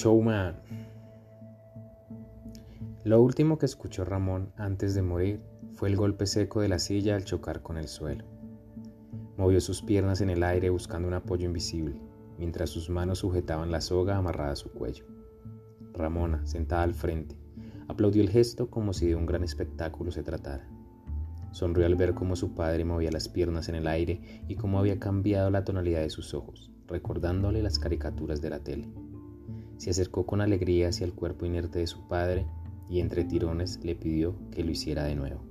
Showman. Lo último que escuchó Ramón antes de morir fue el golpe seco de la silla al chocar con el suelo. Movió sus piernas en el aire buscando un apoyo invisible, mientras sus manos sujetaban la soga amarrada a su cuello. Ramona, sentada al frente, aplaudió el gesto como si de un gran espectáculo se tratara. Sonrió al ver cómo su padre movía las piernas en el aire y cómo había cambiado la tonalidad de sus ojos, recordándole las caricaturas de la tele. Se acercó con alegría hacia el cuerpo inerte de su padre y entre tirones le pidió que lo hiciera de nuevo.